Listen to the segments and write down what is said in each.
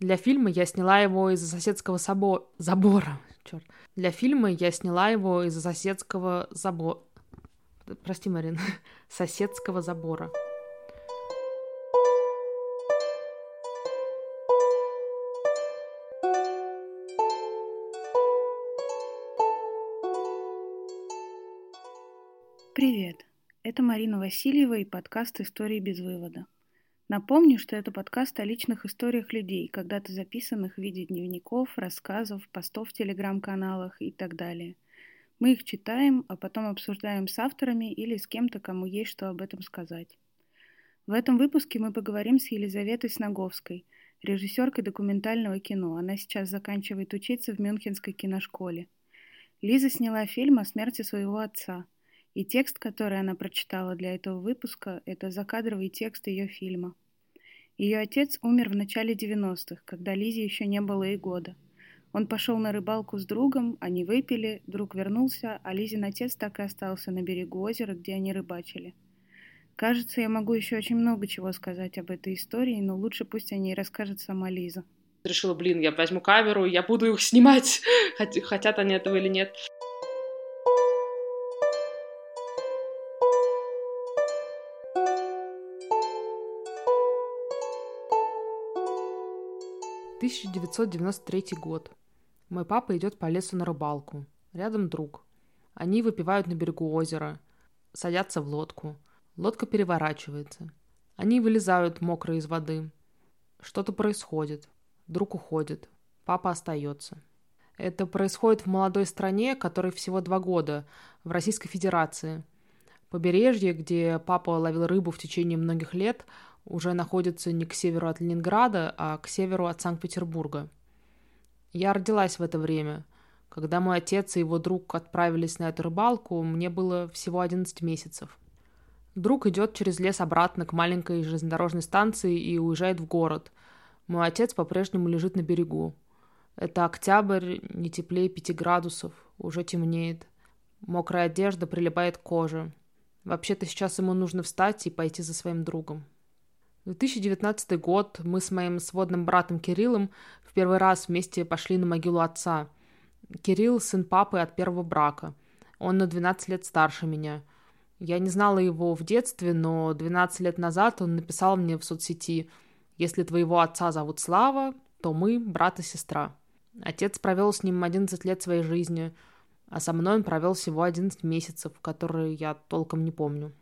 Для фильма я сняла его из-за соседского собо... забора. Черт. Для фильма я сняла его из-за соседского забора. Прости, Марин. соседского забора. Привет! Это Марина Васильева и подкаст «Истории без вывода». Напомню, что это подкаст о личных историях людей, когда-то записанных в виде дневников, рассказов, постов в телеграм-каналах и так далее. Мы их читаем, а потом обсуждаем с авторами или с кем-то, кому есть что об этом сказать. В этом выпуске мы поговорим с Елизаветой Сноговской, режиссеркой документального кино. Она сейчас заканчивает учиться в Мюнхенской киношколе. Лиза сняла фильм о смерти своего отца – и текст, который она прочитала для этого выпуска, это закадровый текст ее фильма. Ее отец умер в начале 90-х, когда Лизе еще не было и года. Он пошел на рыбалку с другом, они выпили, друг вернулся, а Лизин отец так и остался на берегу озера, где они рыбачили. Кажется, я могу еще очень много чего сказать об этой истории, но лучше пусть о ней расскажет сама Лиза. Решила, блин, я возьму камеру, я буду их снимать, хотят они этого или нет. 1993 год. Мой папа идет по лесу на рыбалку. Рядом друг. Они выпивают на берегу озера, садятся в лодку. Лодка переворачивается. Они вылезают мокрые из воды. Что-то происходит. Друг уходит. Папа остается. Это происходит в молодой стране, которой всего два года, в Российской Федерации. Побережье, где папа ловил рыбу в течение многих лет, уже находится не к северу от Ленинграда, а к северу от Санкт-Петербурга. Я родилась в это время. Когда мой отец и его друг отправились на эту рыбалку, мне было всего 11 месяцев. Друг идет через лес обратно к маленькой железнодорожной станции и уезжает в город. Мой отец по-прежнему лежит на берегу. Это октябрь, не теплее пяти градусов, уже темнеет. Мокрая одежда прилипает к коже. Вообще-то сейчас ему нужно встать и пойти за своим другом. 2019 год. Мы с моим сводным братом Кириллом в первый раз вместе пошли на могилу отца. Кирилл – сын папы от первого брака. Он на 12 лет старше меня. Я не знала его в детстве, но 12 лет назад он написал мне в соцсети «Если твоего отца зовут Слава, то мы брат и сестра». Отец провел с ним 11 лет своей жизни, а со мной он провел всего 11 месяцев, которые я толком не помню.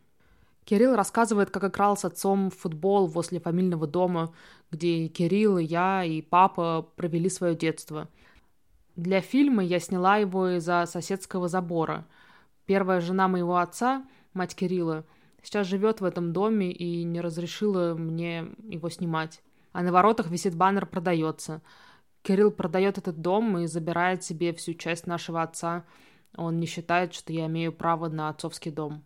Кирилл рассказывает, как играл с отцом в футбол возле фамильного дома, где Кирилл, и я, и папа провели свое детство. Для фильма я сняла его из-за соседского забора. Первая жена моего отца, мать Кирилла, сейчас живет в этом доме и не разрешила мне его снимать. А на воротах висит баннер «Продается». Кирилл продает этот дом и забирает себе всю часть нашего отца. Он не считает, что я имею право на отцовский дом.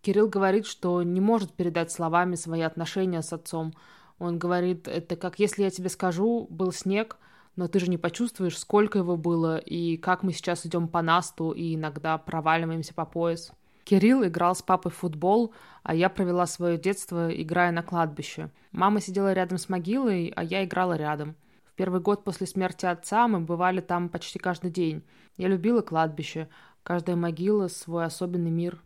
Кирилл говорит, что не может передать словами свои отношения с отцом. Он говорит, это как если я тебе скажу, был снег, но ты же не почувствуешь, сколько его было, и как мы сейчас идем по насту и иногда проваливаемся по пояс. Кирилл играл с папой в футбол, а я провела свое детство, играя на кладбище. Мама сидела рядом с могилой, а я играла рядом. Первый год после смерти отца мы бывали там почти каждый день. Я любила кладбище. Каждая могила — свой особенный мир.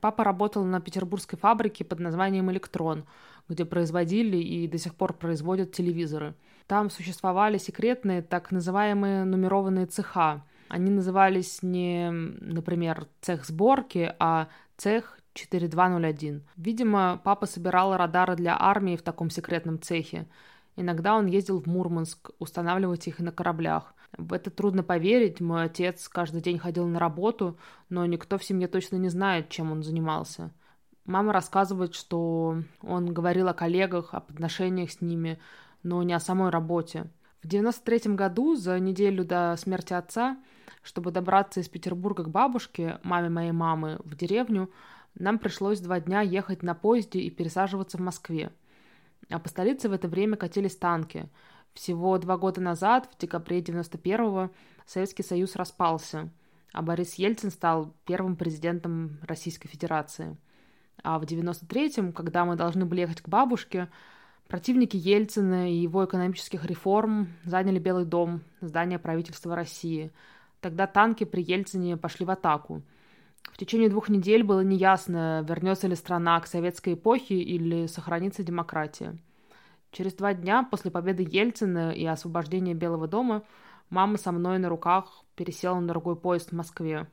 Папа работал на петербургской фабрике под названием «Электрон», где производили и до сих пор производят телевизоры. Там существовали секретные так называемые нумерованные цеха. Они назывались не, например, цех сборки, а цех 4201. Видимо, папа собирал радары для армии в таком секретном цехе. Иногда он ездил в Мурманск устанавливать их на кораблях. В это трудно поверить. Мой отец каждый день ходил на работу, но никто в семье точно не знает, чем он занимался. Мама рассказывает, что он говорил о коллегах, об отношениях с ними, но не о самой работе. В 93 году, за неделю до смерти отца, чтобы добраться из Петербурга к бабушке, маме моей мамы, в деревню, нам пришлось два дня ехать на поезде и пересаживаться в Москве. А по столице в это время катились танки – всего два года назад, в декабре 91-го, Советский Союз распался, а Борис Ельцин стал первым президентом Российской Федерации. А в 93-м, когда мы должны были ехать к бабушке, Противники Ельцина и его экономических реформ заняли Белый дом, здание правительства России. Тогда танки при Ельцине пошли в атаку. В течение двух недель было неясно, вернется ли страна к советской эпохе или сохранится демократия. Через два дня после победы Ельцина и освобождения Белого дома мама со мной на руках пересела на другой поезд в Москве.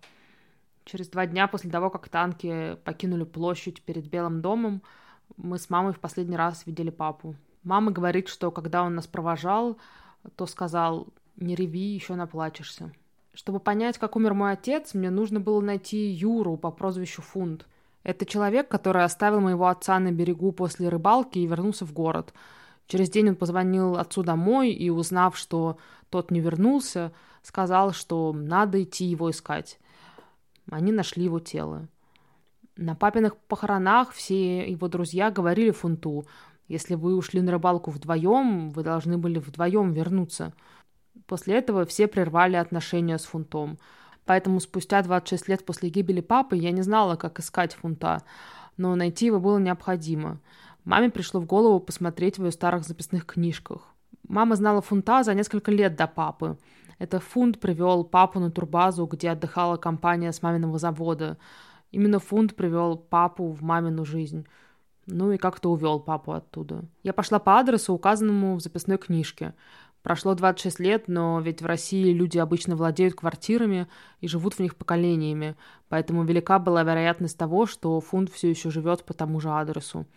Через два дня после того, как танки покинули площадь перед Белым домом, мы с мамой в последний раз видели папу. Мама говорит, что когда он нас провожал, то сказал «Не реви, еще наплачешься». Чтобы понять, как умер мой отец, мне нужно было найти Юру по прозвищу Фунт. Это человек, который оставил моего отца на берегу после рыбалки и вернулся в город – Через день он позвонил отцу домой и, узнав, что тот не вернулся, сказал, что надо идти его искать. Они нашли его тело. На папиных похоронах все его друзья говорили Фунту, если вы ушли на рыбалку вдвоем, вы должны были вдвоем вернуться. После этого все прервали отношения с Фунтом. Поэтому спустя 26 лет после гибели папы я не знала, как искать Фунта, но найти его было необходимо – Маме пришло в голову посмотреть в ее старых записных книжках. Мама знала Фунта за несколько лет до папы. Это Фунт привел папу на турбазу, где отдыхала компания с маминого завода. Именно Фунт привел папу в мамину жизнь. Ну и как-то увел папу оттуда. Я пошла по адресу, указанному в записной книжке. Прошло 26 лет, но ведь в России люди обычно владеют квартирами и живут в них поколениями, поэтому велика была вероятность того, что Фунт все еще живет по тому же адресу.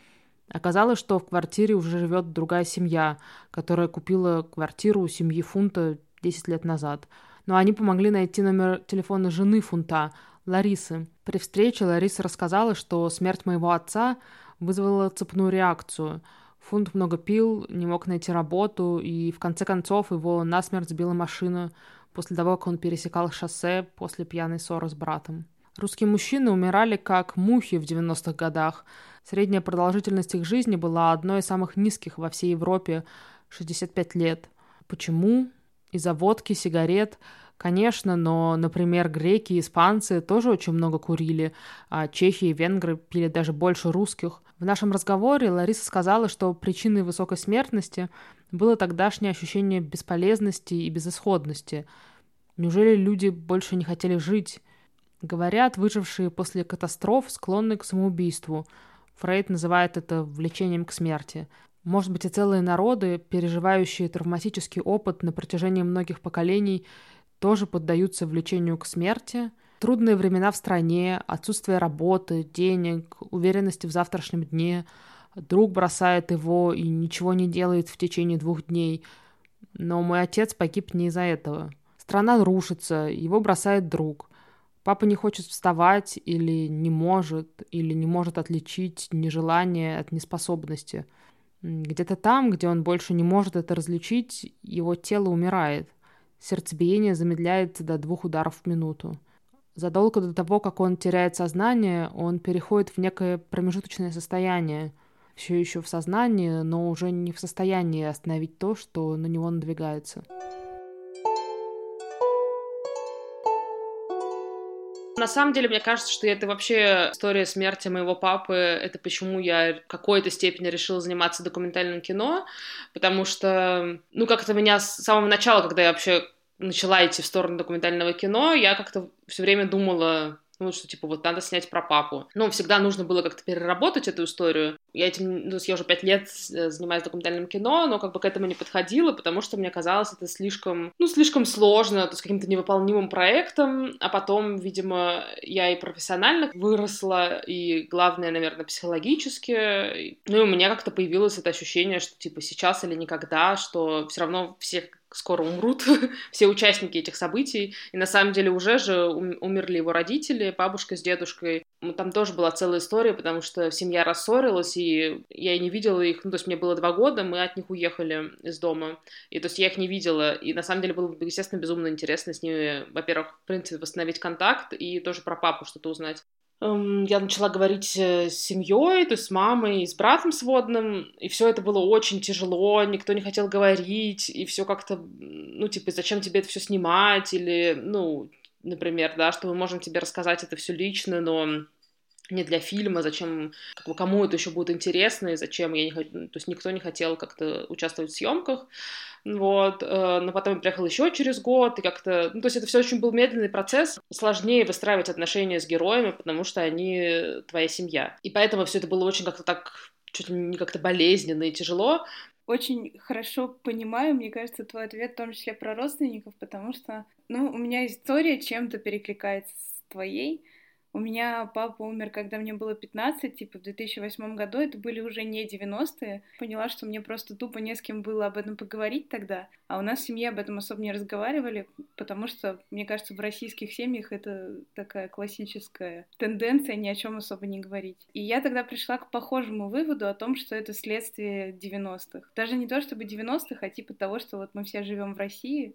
Оказалось, что в квартире уже живет другая семья, которая купила квартиру у семьи Фунта 10 лет назад. Но они помогли найти номер телефона жены Фунта, Ларисы. При встрече Лариса рассказала, что смерть моего отца вызвала цепную реакцию. Фунт много пил, не мог найти работу, и в конце концов его насмерть сбила машина после того, как он пересекал шоссе после пьяной ссоры с братом. Русские мужчины умирали как мухи в 90-х годах – Средняя продолжительность их жизни была одной из самых низких во всей Европе – 65 лет. Почему? Из-за водки, сигарет – Конечно, но, например, греки и испанцы тоже очень много курили, а чехи и венгры пили даже больше русских. В нашем разговоре Лариса сказала, что причиной высокой смертности было тогдашнее ощущение бесполезности и безысходности. Неужели люди больше не хотели жить? Говорят, выжившие после катастроф склонны к самоубийству – Фрейд называет это влечением к смерти. Может быть, и целые народы, переживающие травматический опыт на протяжении многих поколений, тоже поддаются влечению к смерти. Трудные времена в стране, отсутствие работы, денег, уверенности в завтрашнем дне. Друг бросает его и ничего не делает в течение двух дней. Но мой отец погиб не из-за этого. Страна рушится, его бросает друг. Папа не хочет вставать или не может, или не может отличить нежелание от неспособности. Где-то там, где он больше не может это различить, его тело умирает. Сердцебиение замедляется до двух ударов в минуту. Задолго до того, как он теряет сознание, он переходит в некое промежуточное состояние, все еще в сознании, но уже не в состоянии остановить то, что на него надвигается. На самом деле, мне кажется, что это вообще история смерти моего папы. Это почему я в какой-то степени решила заниматься документальным кино, потому что, ну, как-то меня с самого начала, когда я вообще начала идти в сторону документального кино, я как-то все время думала, ну, что, типа, вот надо снять про папу. Ну, всегда нужно было как-то переработать эту историю. Я этим, ну, я уже пять лет э, занимаюсь документальным кино, но как бы к этому не подходила, потому что мне казалось это слишком, ну, слишком сложно, то есть каким-то невыполнимым проектом, а потом, видимо, я и профессионально выросла, и главное, наверное, психологически, ну, и у меня как-то появилось это ощущение, что, типа, сейчас или никогда, что все равно всех скоро умрут все участники этих событий. И на самом деле уже же умерли его родители, бабушка с дедушкой. Там тоже была целая история, потому что семья рассорилась, и я не видела их. Ну, то есть мне было два года, мы от них уехали из дома. И то есть я их не видела. И на самом деле было, естественно, безумно интересно с ними, во-первых, в принципе, восстановить контакт и тоже про папу что-то узнать. Эм, я начала говорить э, с семьей, то есть с мамой, с братом сводным, и все это было очень тяжело, никто не хотел говорить, и все как-то, ну, типа, зачем тебе это все снимать, или, ну, например, да, что мы можем тебе рассказать это все лично, но не для фильма, зачем, как бы, кому это еще будет интересно, и зачем я не хочу, то есть никто не хотел как-то участвовать в съемках, вот, э, но потом я приехал еще через год, и как-то, ну, то есть это все очень был медленный процесс, сложнее выстраивать отношения с героями, потому что они твоя семья, и поэтому все это было очень как-то так, чуть ли не как-то болезненно и тяжело, очень хорошо понимаю, мне кажется, твой ответ в том числе про родственников, потому что, ну, у меня история чем-то перекликается с твоей. У меня папа умер, когда мне было 15, типа в 2008 году, это были уже не 90-е. Поняла, что мне просто тупо не с кем было об этом поговорить тогда, а у нас в семье об этом особо не разговаривали, потому что, мне кажется, в российских семьях это такая классическая тенденция ни о чем особо не говорить. И я тогда пришла к похожему выводу о том, что это следствие 90-х. Даже не то чтобы 90-х, а типа того, что вот мы все живем в России,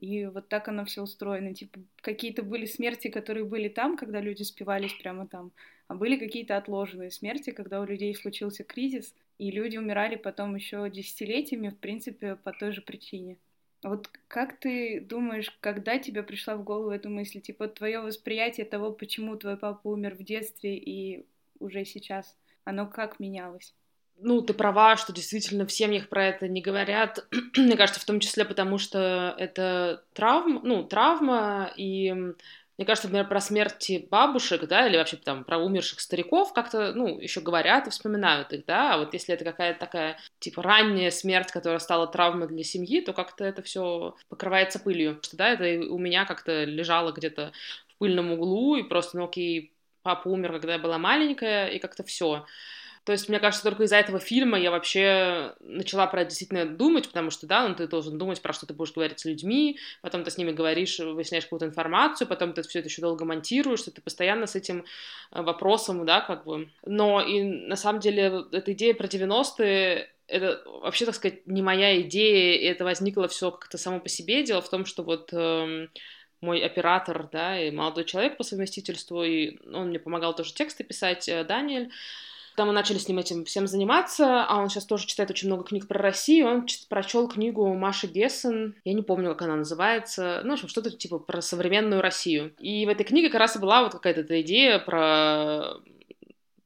и вот так оно все устроено. Типа, какие-то были смерти, которые были там, когда люди спивались прямо там, а были какие-то отложенные смерти, когда у людей случился кризис, и люди умирали потом еще десятилетиями, в принципе, по той же причине. Вот как ты думаешь, когда тебе пришла в голову эта мысль? Типа, твое восприятие того, почему твой папа умер в детстве и уже сейчас, оно как менялось? Ну, ты права, что действительно в семьях про это не говорят. Мне кажется, в том числе потому, что это травма, ну, травма, и мне кажется, например, про смерти бабушек, да, или вообще там про умерших стариков как-то, ну, еще говорят и вспоминают их, да, а вот если это какая-то такая, типа, ранняя смерть, которая стала травмой для семьи, то как-то это все покрывается пылью, что, да, это у меня как-то лежало где-то в пыльном углу, и просто, ну, окей, папа умер, когда я была маленькая, и как-то все. То есть, мне кажется, только из-за этого фильма я вообще начала про это действительно думать, потому что, да, ну, ты должен думать про что ты будешь говорить с людьми, потом ты с ними говоришь, выясняешь какую-то информацию, потом ты все это еще долго монтируешь, что ты постоянно с этим э, вопросом, да, как бы. Но и на самом деле эта идея про 90-е это вообще, так сказать, не моя идея, и это возникло все как-то само по себе. Дело в том, что вот э, мой оператор, да, и молодой человек по совместительству, и он мне помогал тоже тексты писать, э, Даниэль, когда мы начали с ним этим всем заниматься, а он сейчас тоже читает очень много книг про Россию, он прочел книгу Маши Гессен, я не помню, как она называется, ну, в общем, что-то типа про современную Россию. И в этой книге как раз и была вот какая-то эта идея про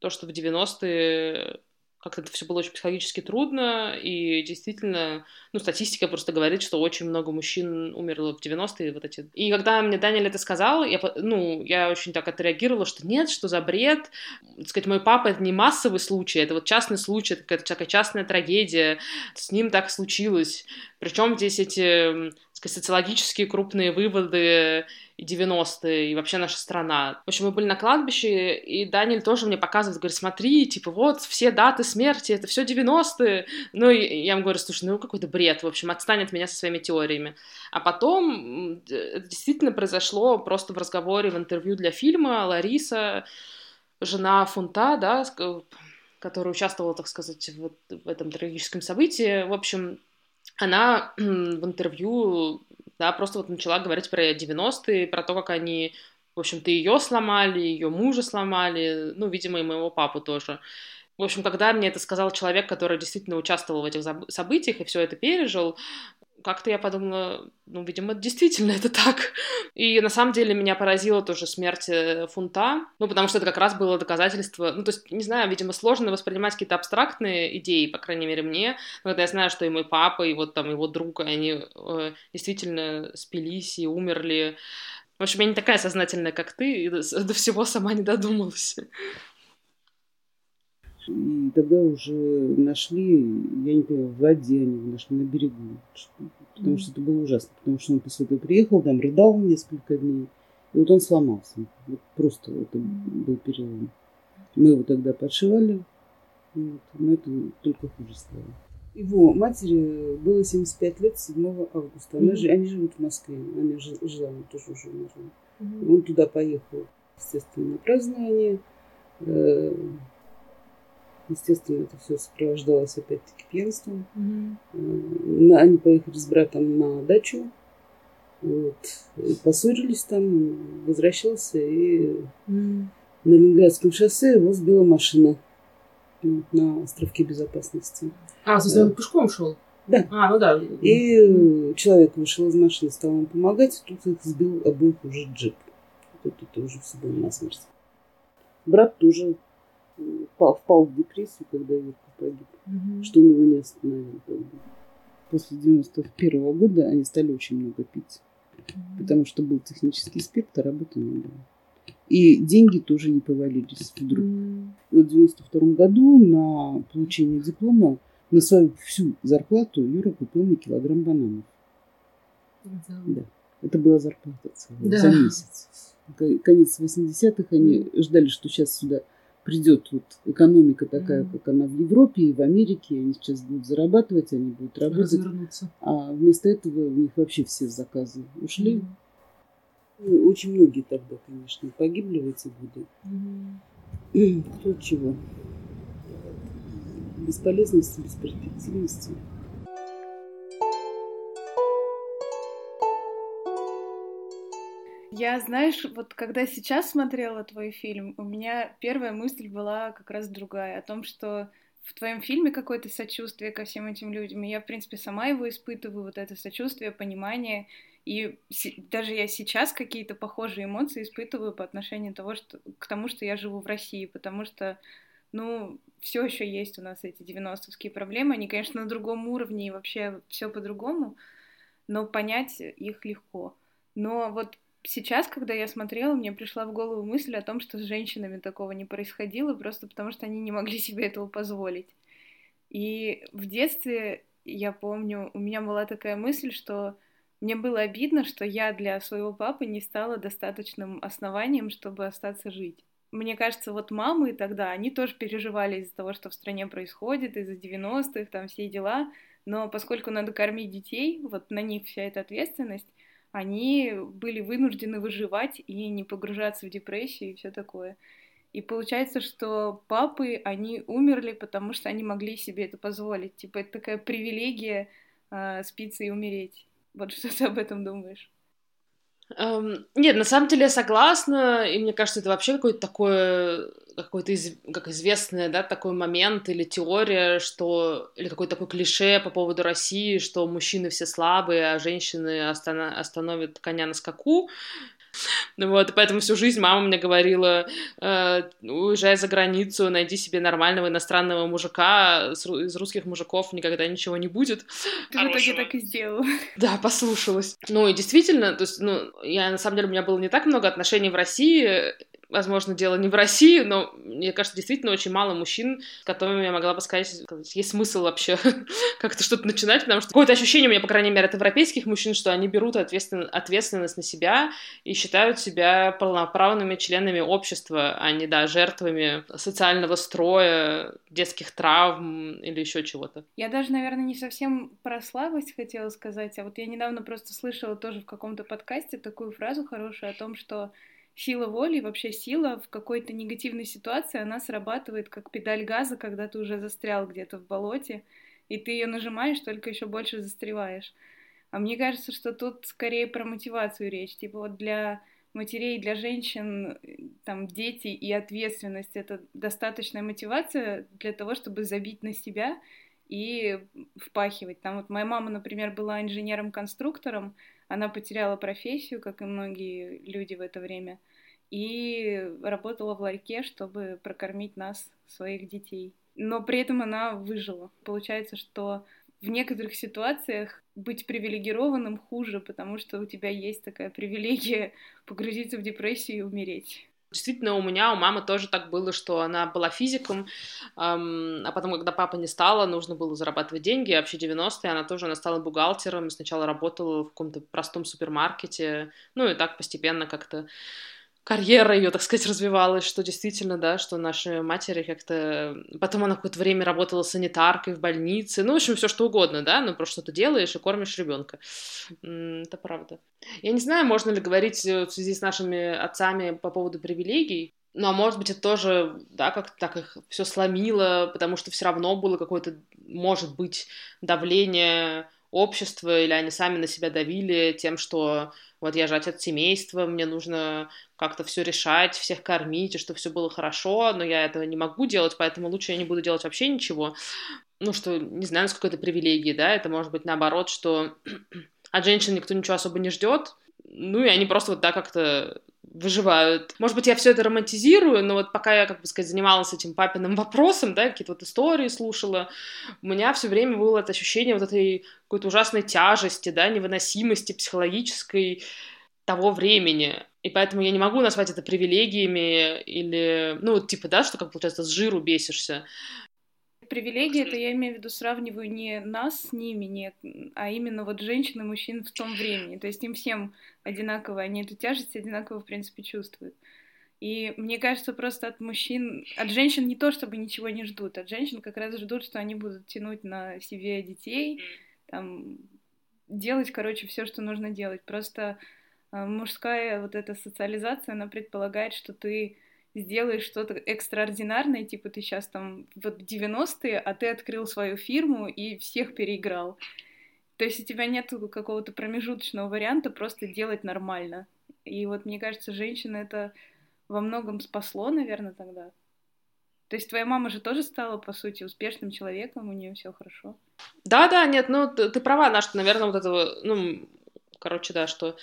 то, что в 90-е как-то это все было очень психологически трудно, и действительно, ну, статистика просто говорит, что очень много мужчин умерло в 90-е, вот эти. И когда мне Даниэль это сказал, я, ну, я очень так отреагировала, что нет, что за бред, так сказать, мой папа это не массовый случай, это вот частный случай, это какая-то частная трагедия, с ним так случилось. Причем здесь эти социологические крупные выводы и 90-е, и вообще наша страна. В общем, мы были на кладбище, и Даниэль тоже мне показывает, говорит, смотри, типа, вот, все даты смерти, это все 90-е. Ну, и я ему говорю, слушай, ну, какой-то бред, в общем, отстань от меня со своими теориями. А потом это действительно произошло просто в разговоре, в интервью для фильма. Лариса, жена Фунта, да, которая участвовала, так сказать, вот в этом трагическом событии, в общем, она в интервью да, просто вот начала говорить про 90-е, про то, как они, в общем-то, ее сломали, ее мужа сломали, ну, видимо, и моего папу тоже. В общем, когда мне это сказал человек, который действительно участвовал в этих событиях и все это пережил, как-то я подумала, ну, видимо, действительно это так. И на самом деле меня поразила тоже смерть э, Фунта, ну, потому что это как раз было доказательство, ну, то есть, не знаю, видимо, сложно воспринимать какие-то абстрактные идеи, по крайней мере, мне, но когда я знаю, что и мой папа, и вот там его друг, они э, действительно спились и умерли. В общем, я не такая сознательная, как ты, и до, до всего сама не додумалась. И тогда уже нашли, я не понимаю, в воде они нашли на берегу. Потому что это было ужасно. Потому что он после этого приехал, там рыдал несколько дней. И вот он сломался. Вот просто это был перелом. Мы его тогда подшивали. Вот, но это только хуже стало. Его матери было 75 лет 7 августа. Она, mm-hmm. Они живут в Москве. Она жила, она тоже уже умерла. Mm-hmm. Он туда поехал, естественно, на празднование. Естественно, это все сопровождалось опять-таки пьянством. Mm-hmm. Они поехали с братом на дачу. Вот. И поссорились там, возвращался, и mm-hmm. на Ленинградском шоссе его сбила машина вот, на островке безопасности. А, есть он пешком шел? Да. А, ну да. И человек вышел из машины, стал ему помогать, тут их сбил обоих уже джип. Тут это уже все было насмерть. Брат тоже впал, впал в депрессию, когда Юрка погиб, угу. что он его не остановил. После 91 -го года они стали очень много пить, угу. потому что был технический спектр, работы не было. И деньги тоже не повалились вдруг. Mm. И вот в 92 году на получение диплома на свою всю зарплату Юра купил мне килограмм бананов. Да. да. Это была зарплата целая да. за месяц. Конец 80-х они ждали, что сейчас сюда придет вот экономика такая, mm. как она в Европе и в Америке, они сейчас будут зарабатывать, они будут работать. А вместо этого у них вообще все заказы ушли. Mm. Ну, очень многие тогда, конечно, погибли в эти годы. Mm. Кто чего. Бесполезности, бесперспективности. Я, знаешь, вот когда сейчас смотрела твой фильм, у меня первая мысль была как раз другая, о том, что в твоем фильме какое-то сочувствие ко всем этим людям, и я, в принципе, сама его испытываю, вот это сочувствие, понимание, и даже я сейчас какие-то похожие эмоции испытываю по отношению того, что, к тому, что я живу в России, потому что, ну, все еще есть у нас эти 90-вские проблемы. Они, конечно, на другом уровне и вообще все по-другому, но понять их легко. Но вот сейчас, когда я смотрела, мне пришла в голову мысль о том, что с женщинами такого не происходило, просто потому что они не могли себе этого позволить. И в детстве, я помню, у меня была такая мысль, что мне было обидно, что я для своего папы не стала достаточным основанием, чтобы остаться жить. Мне кажется, вот мамы тогда, они тоже переживали из-за того, что в стране происходит, из-за 90-х, там все дела, но поскольку надо кормить детей, вот на них вся эта ответственность, они были вынуждены выживать и не погружаться в депрессию и все такое. И получается, что папы, они умерли, потому что они могли себе это позволить. Типа, это такая привилегия э, спиться и умереть. Вот что ты об этом думаешь? Um, нет, на самом деле я согласна, и мне кажется, это вообще какое-то такое, какой-то из, как известный, да, такой момент или теория, что, или какой-то такой клише по поводу России, что мужчины все слабые, а женщины останов, остановят коня на скаку, вот, и поэтому всю жизнь мама мне говорила, э, уезжай за границу, найди себе нормального иностранного мужика, из русских мужиков никогда ничего не будет. Ты в итоге так и сделала. Да, послушалась. Ну и действительно, то есть, ну, я на самом деле, у меня было не так много отношений в России, возможно, дело не в России, но мне кажется, действительно очень мало мужчин, с которыми я могла бы сказать, есть смысл вообще как-то что-то начинать, потому что какое-то ощущение у меня, по крайней мере, от европейских мужчин, что они берут ответствен... ответственность на себя и считают себя полноправными членами общества, а не, да, жертвами социального строя, детских травм или еще чего-то. Я даже, наверное, не совсем про слабость хотела сказать, а вот я недавно просто слышала тоже в каком-то подкасте такую фразу хорошую о том, что сила воли, вообще сила в какой-то негативной ситуации, она срабатывает как педаль газа, когда ты уже застрял где-то в болоте, и ты ее нажимаешь, только еще больше застреваешь. А мне кажется, что тут скорее про мотивацию речь. Типа вот для матерей, для женщин, там, дети и ответственность — это достаточная мотивация для того, чтобы забить на себя и впахивать. Там вот моя мама, например, была инженером-конструктором, она потеряла профессию, как и многие люди в это время, и работала в ларьке, чтобы прокормить нас, своих детей. Но при этом она выжила. Получается, что в некоторых ситуациях быть привилегированным хуже, потому что у тебя есть такая привилегия погрузиться в депрессию и умереть. Действительно, у меня, у мамы тоже так было, что она была физиком, эм, а потом, когда папа не стала, нужно было зарабатывать деньги, вообще 90-е она тоже, она стала бухгалтером, сначала работала в каком-то простом супермаркете, ну и так постепенно как-то карьера ее, так сказать, развивалась, что действительно, да, что наши матери как-то... Потом она какое-то время работала санитаркой в больнице, ну, в общем, все что угодно, да, ну, просто что-то делаешь и кормишь ребенка. Это правда. Я не знаю, можно ли говорить э, в связи с нашими отцами по поводу привилегий, ну, а может быть, это тоже, да, как так их все сломило, потому что все равно было какое-то, может быть, давление общества, или они сами на себя давили тем, что вот я же отец семейства, мне нужно как-то все решать, всех кормить, и чтобы все было хорошо, но я этого не могу делать, поэтому лучше я не буду делать вообще ничего. Ну, что, не знаю, насколько это привилегии, да, это может быть наоборот, что от женщин никто ничего особо не ждет, ну, и они просто вот так как-то выживают. Может быть, я все это романтизирую, но вот пока я, как бы сказать, занималась этим папиным вопросом, да, какие-то вот истории слушала, у меня все время было это ощущение вот этой какой-то ужасной тяжести, да, невыносимости психологической того времени. И поэтому я не могу назвать это привилегиями или, ну, типа, да, что, как получается, с жиру бесишься. Привилегии это я имею в виду сравниваю не нас с ними, нет, а именно вот женщин и мужчин в том времени. То есть им всем одинаково, они эту тяжесть одинаково, в принципе, чувствуют. И мне кажется, просто от мужчин, от женщин не то, чтобы ничего не ждут, от женщин как раз ждут, что они будут тянуть на себе детей, там, делать, короче, все, что нужно делать. Просто э, мужская вот эта социализация, она предполагает, что ты сделаешь что-то экстраординарное, типа ты сейчас там вот 90-е, а ты открыл свою фирму и всех переиграл. То есть у тебя нет какого-то промежуточного варианта просто делать нормально. И вот мне кажется, женщина это во многом спасло, наверное, тогда. То есть твоя мама же тоже стала, по сути, успешным человеком, у нее все хорошо. Да, да, нет, ну ты, ты права, на что, наверное, вот этого, ну, короче, да, что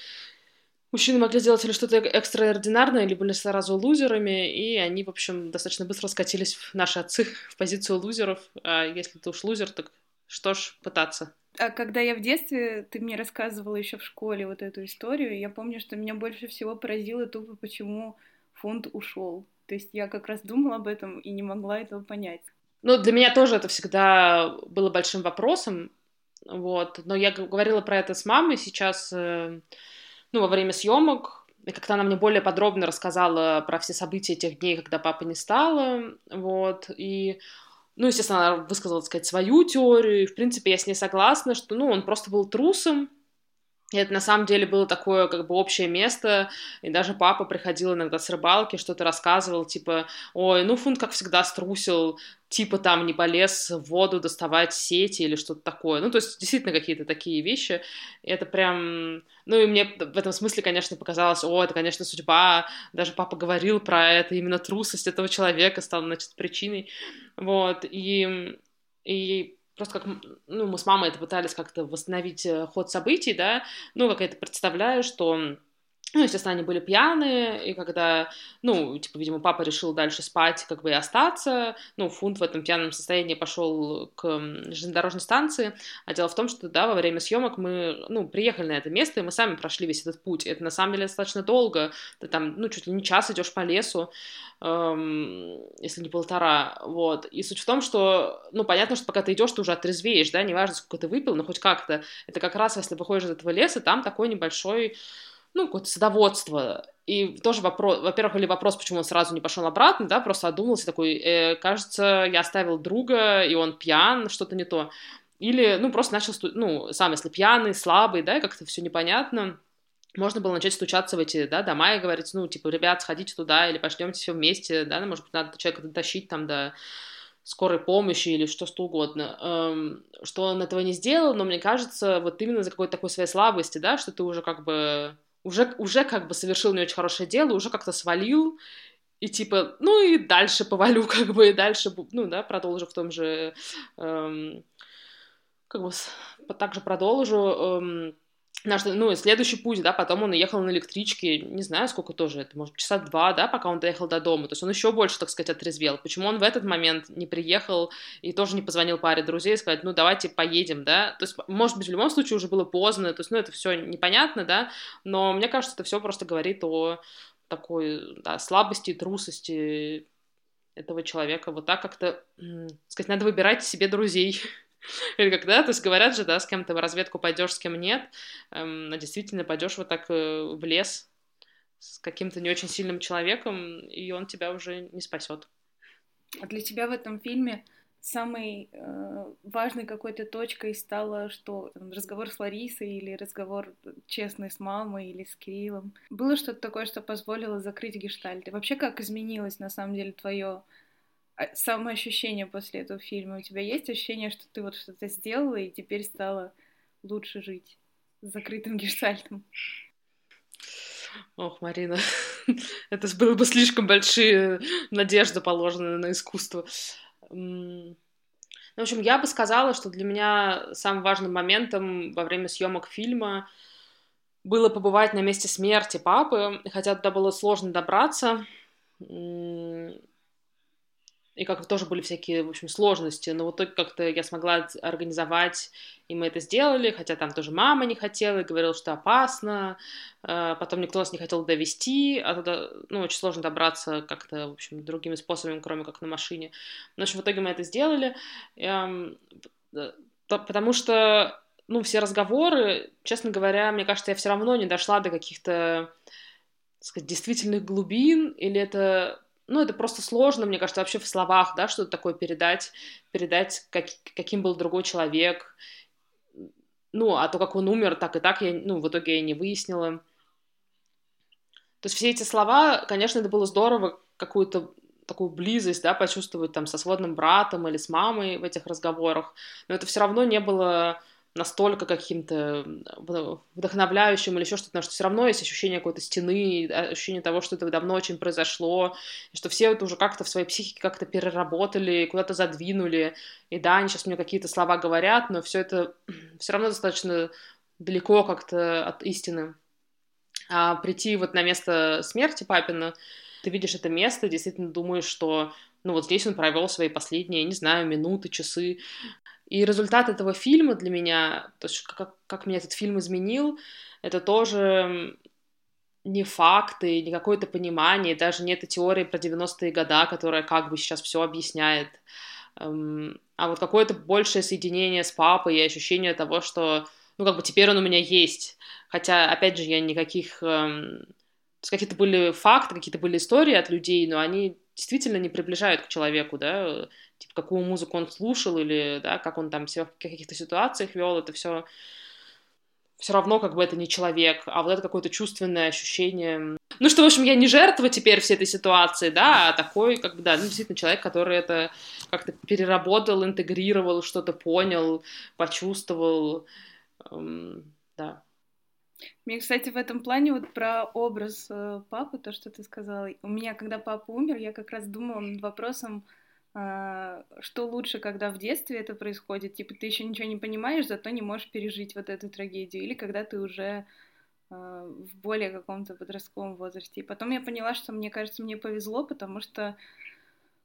мужчины могли сделать или что-то экстраординарное, или были сразу лузерами, и они, в общем, достаточно быстро скатились, в наши отцы, в позицию лузеров. А если ты уж лузер, так что ж пытаться. А когда я в детстве, ты мне рассказывала еще в школе вот эту историю, я помню, что меня больше всего поразило тупо, почему фонд ушел. То есть я как раз думала об этом и не могла этого понять. Ну, для меня тоже это всегда было большим вопросом, вот. Но я говорила про это с мамой сейчас, э, ну, во время съемок, и как-то она мне более подробно рассказала про все события тех дней, когда папы не стало, вот, и ну, естественно, она высказала, так сказать, свою теорию, и, в принципе, я с ней согласна, что, ну, он просто был трусом, и это на самом деле было такое как бы общее место, и даже папа приходил иногда с рыбалки, что-то рассказывал, типа, ой, ну Фунт, как всегда, струсил, типа там не полез в воду доставать сети или что-то такое. Ну, то есть действительно какие-то такие вещи. Это прям... Ну, и мне в этом смысле, конечно, показалось, о, это, конечно, судьба. Даже папа говорил про это, именно трусость этого человека стала, значит, причиной. Вот, и... И просто как, ну, мы с мамой это пытались как-то восстановить э, ход событий, да, ну, как я это представляю, что ну, естественно, они были пьяные, и когда, ну, типа, видимо, папа решил дальше спать, как бы и остаться, ну, Фунт в этом пьяном состоянии пошел к железнодорожной станции, а дело в том, что, да, во время съемок мы, ну, приехали на это место, и мы сами прошли весь этот путь, это на самом деле достаточно долго, ты там, ну, чуть ли не час идешь по лесу, эм, если не полтора, вот, и суть в том, что, ну, понятно, что пока ты идешь, ты уже отрезвеешь, да, неважно, сколько ты выпил, но хоть как-то, это как раз, если выходишь из этого леса, там такой небольшой ну, какое-то садоводство. И тоже вопрос, во-первых, или вопрос, почему он сразу не пошел обратно, да, просто одумался такой, э, кажется, я оставил друга, и он пьян, что-то не то. Или, ну, просто начал, ну, сам, если пьяный, слабый, да, как-то все непонятно, можно было начать стучаться в эти, да, дома и говорить, ну, типа, ребят, сходите туда, или пошлемте все вместе, да, ну, может быть, надо человека дотащить там до скорой помощи или что что угодно, эм, что он этого не сделал, но мне кажется, вот именно за какой-то такой своей слабости, да, что ты уже как бы уже, уже как бы совершил не очень хорошее дело, уже как-то свалил, и типа, ну и дальше повалю, как бы, и дальше, ну, да, продолжу в том же, эм, как бы, также продолжу, эм, Наш, ну, следующий путь, да, потом он уехал на электричке, не знаю, сколько тоже, это, может, часа два, да, пока он доехал до дома, то есть он еще больше, так сказать, отрезвел. Почему он в этот момент не приехал и тоже не позвонил паре друзей и сказать, ну, давайте поедем, да, то есть, может быть, в любом случае уже было поздно, то есть, ну, это все непонятно, да, но мне кажется, это все просто говорит о такой, да, слабости трусости этого человека, вот так как-то, сказать, надо выбирать себе друзей, Или когда, то есть говорят же, да, с кем ты в разведку пойдешь, с кем нет, а действительно пойдешь вот так э, в лес с каким-то не очень сильным человеком, и он тебя уже не спасет. А для тебя в этом фильме самой э, важной какой-то точкой стало, что там, разговор с Ларисой или разговор честный с мамой или с Кириллом. Было что-то такое, что позволило закрыть гештальт? И вообще как изменилось на самом деле твое самоощущение после этого фильма? У тебя есть ощущение, что ты вот что-то сделала и теперь стала лучше жить с закрытым гештальтом? Ох, Марина, это было бы слишком большие надежды положены на искусство. Ну, в общем, я бы сказала, что для меня самым важным моментом во время съемок фильма было побывать на месте смерти папы, хотя туда было сложно добраться, и как тоже были всякие, в общем, сложности, но вот только как-то я смогла организовать, и мы это сделали, хотя там тоже мама не хотела и говорила, что опасно, а, потом никто нас не хотел довести, а туда, ну, очень сложно добраться как-то, в общем, другими способами, кроме как на машине. Но, в общем, в итоге мы это сделали, потому что, ну, все разговоры, честно говоря, мне кажется, я все равно не дошла до каких-то сказать, действительных глубин, или это ну, это просто сложно, мне кажется, вообще в словах, да, что-то такое передать, передать, как, каким был другой человек. Ну, а то, как он умер, так и так, я, ну, в итоге я не выяснила. То есть все эти слова, конечно, это было здорово, какую-то такую близость, да, почувствовать там со сводным братом или с мамой в этих разговорах, но это все равно не было настолько каким-то вдохновляющим или еще что-то, потому что все равно есть ощущение какой-то стены, ощущение того, что это давно очень произошло, что все это уже как-то в своей психике как-то переработали, куда-то задвинули, и да, они сейчас мне какие-то слова говорят, но все это все равно достаточно далеко как-то от истины. А прийти вот на место смерти папина, ты видишь это место, действительно думаешь, что ну вот здесь он провел свои последние, не знаю, минуты, часы, и результат этого фильма для меня, то есть как, как меня этот фильм изменил, это тоже не факты, не какое-то понимание, даже не эта теория про 90-е года, которая как бы сейчас все объясняет, эм, а вот какое-то большее соединение с папой и ощущение того, что, ну, как бы теперь он у меня есть. Хотя, опять же, я никаких... Эм, какие-то были факты, какие-то были истории от людей, но они действительно не приближают к человеку, да, типа, какую музыку он слушал или, да, как он там себя в каких-то ситуациях вел, это все все равно как бы это не человек, а вот это какое-то чувственное ощущение. Ну что, в общем, я не жертва теперь всей этой ситуации, да, а такой, как бы, да, ну, действительно человек, который это как-то переработал, интегрировал, что-то понял, почувствовал, эм, да. Мне, кстати, в этом плане вот про образ э, папы, то, что ты сказала. У меня, когда папа умер, я как раз думала над вопросом, э, что лучше, когда в детстве это происходит, типа ты еще ничего не понимаешь, зато не можешь пережить вот эту трагедию, или когда ты уже э, в более каком-то подростковом возрасте. И потом я поняла, что мне кажется, мне повезло, потому что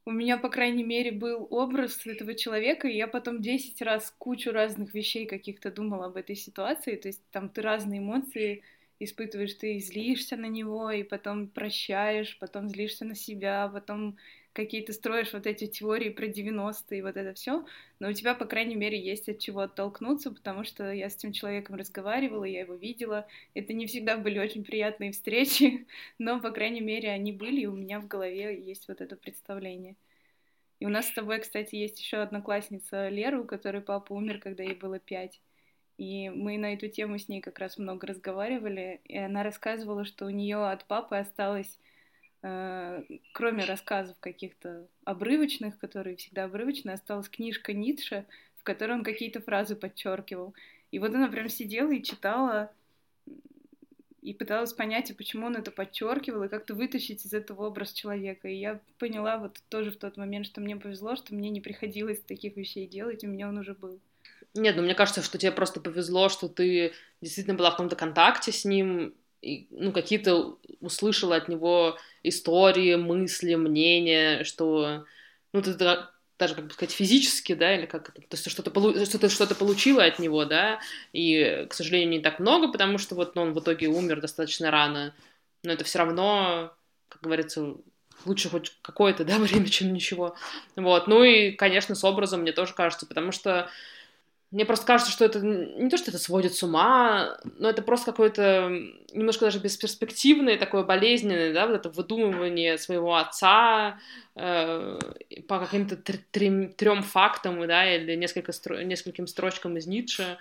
у меня, по крайней мере, был образ этого человека, и я потом 10 раз кучу разных вещей каких-то думала об этой ситуации, то есть там ты разные эмоции испытываешь, ты злишься на него, и потом прощаешь, потом злишься на себя, потом какие-то строишь вот эти теории про 90-е и вот это все, но у тебя, по крайней мере, есть от чего оттолкнуться, потому что я с этим человеком разговаривала, я его видела. Это не всегда были очень приятные встречи, но, по крайней мере, они были, и у меня в голове есть вот это представление. И у нас с тобой, кстати, есть еще одноклассница Лера, у которой папа умер, когда ей было пять. И мы на эту тему с ней как раз много разговаривали, и она рассказывала, что у нее от папы осталось кроме рассказов каких-то обрывочных, которые всегда обрывочные, осталась книжка Ницше, в которой он какие-то фразы подчеркивал. И вот она прям сидела и читала и пыталась понять, почему он это подчеркивал, и как-то вытащить из этого образ человека. И я поняла вот тоже в тот момент, что мне повезло, что мне не приходилось таких вещей делать, у меня он уже был. Нет, ну мне кажется, что тебе просто повезло, что ты действительно была в каком-то контакте с ним, и, ну, какие-то услышала от него истории, мысли, мнения, что, ну, ты даже, как бы сказать, физически, да, или как это, то есть что-то полу... что что получила от него, да, и, к сожалению, не так много, потому что вот ну, он в итоге умер достаточно рано, но это все равно, как говорится, лучше хоть какое-то, да, время, чем ничего, вот, ну и, конечно, с образом мне тоже кажется, потому что мне просто кажется, что это не то, что это сводит с ума, но это просто какое-то немножко даже бесперспективное, такое болезненное, да, вот это выдумывание своего отца э, по каким-то трем фактам, да, или несколько стро нескольким строчкам из Ницше.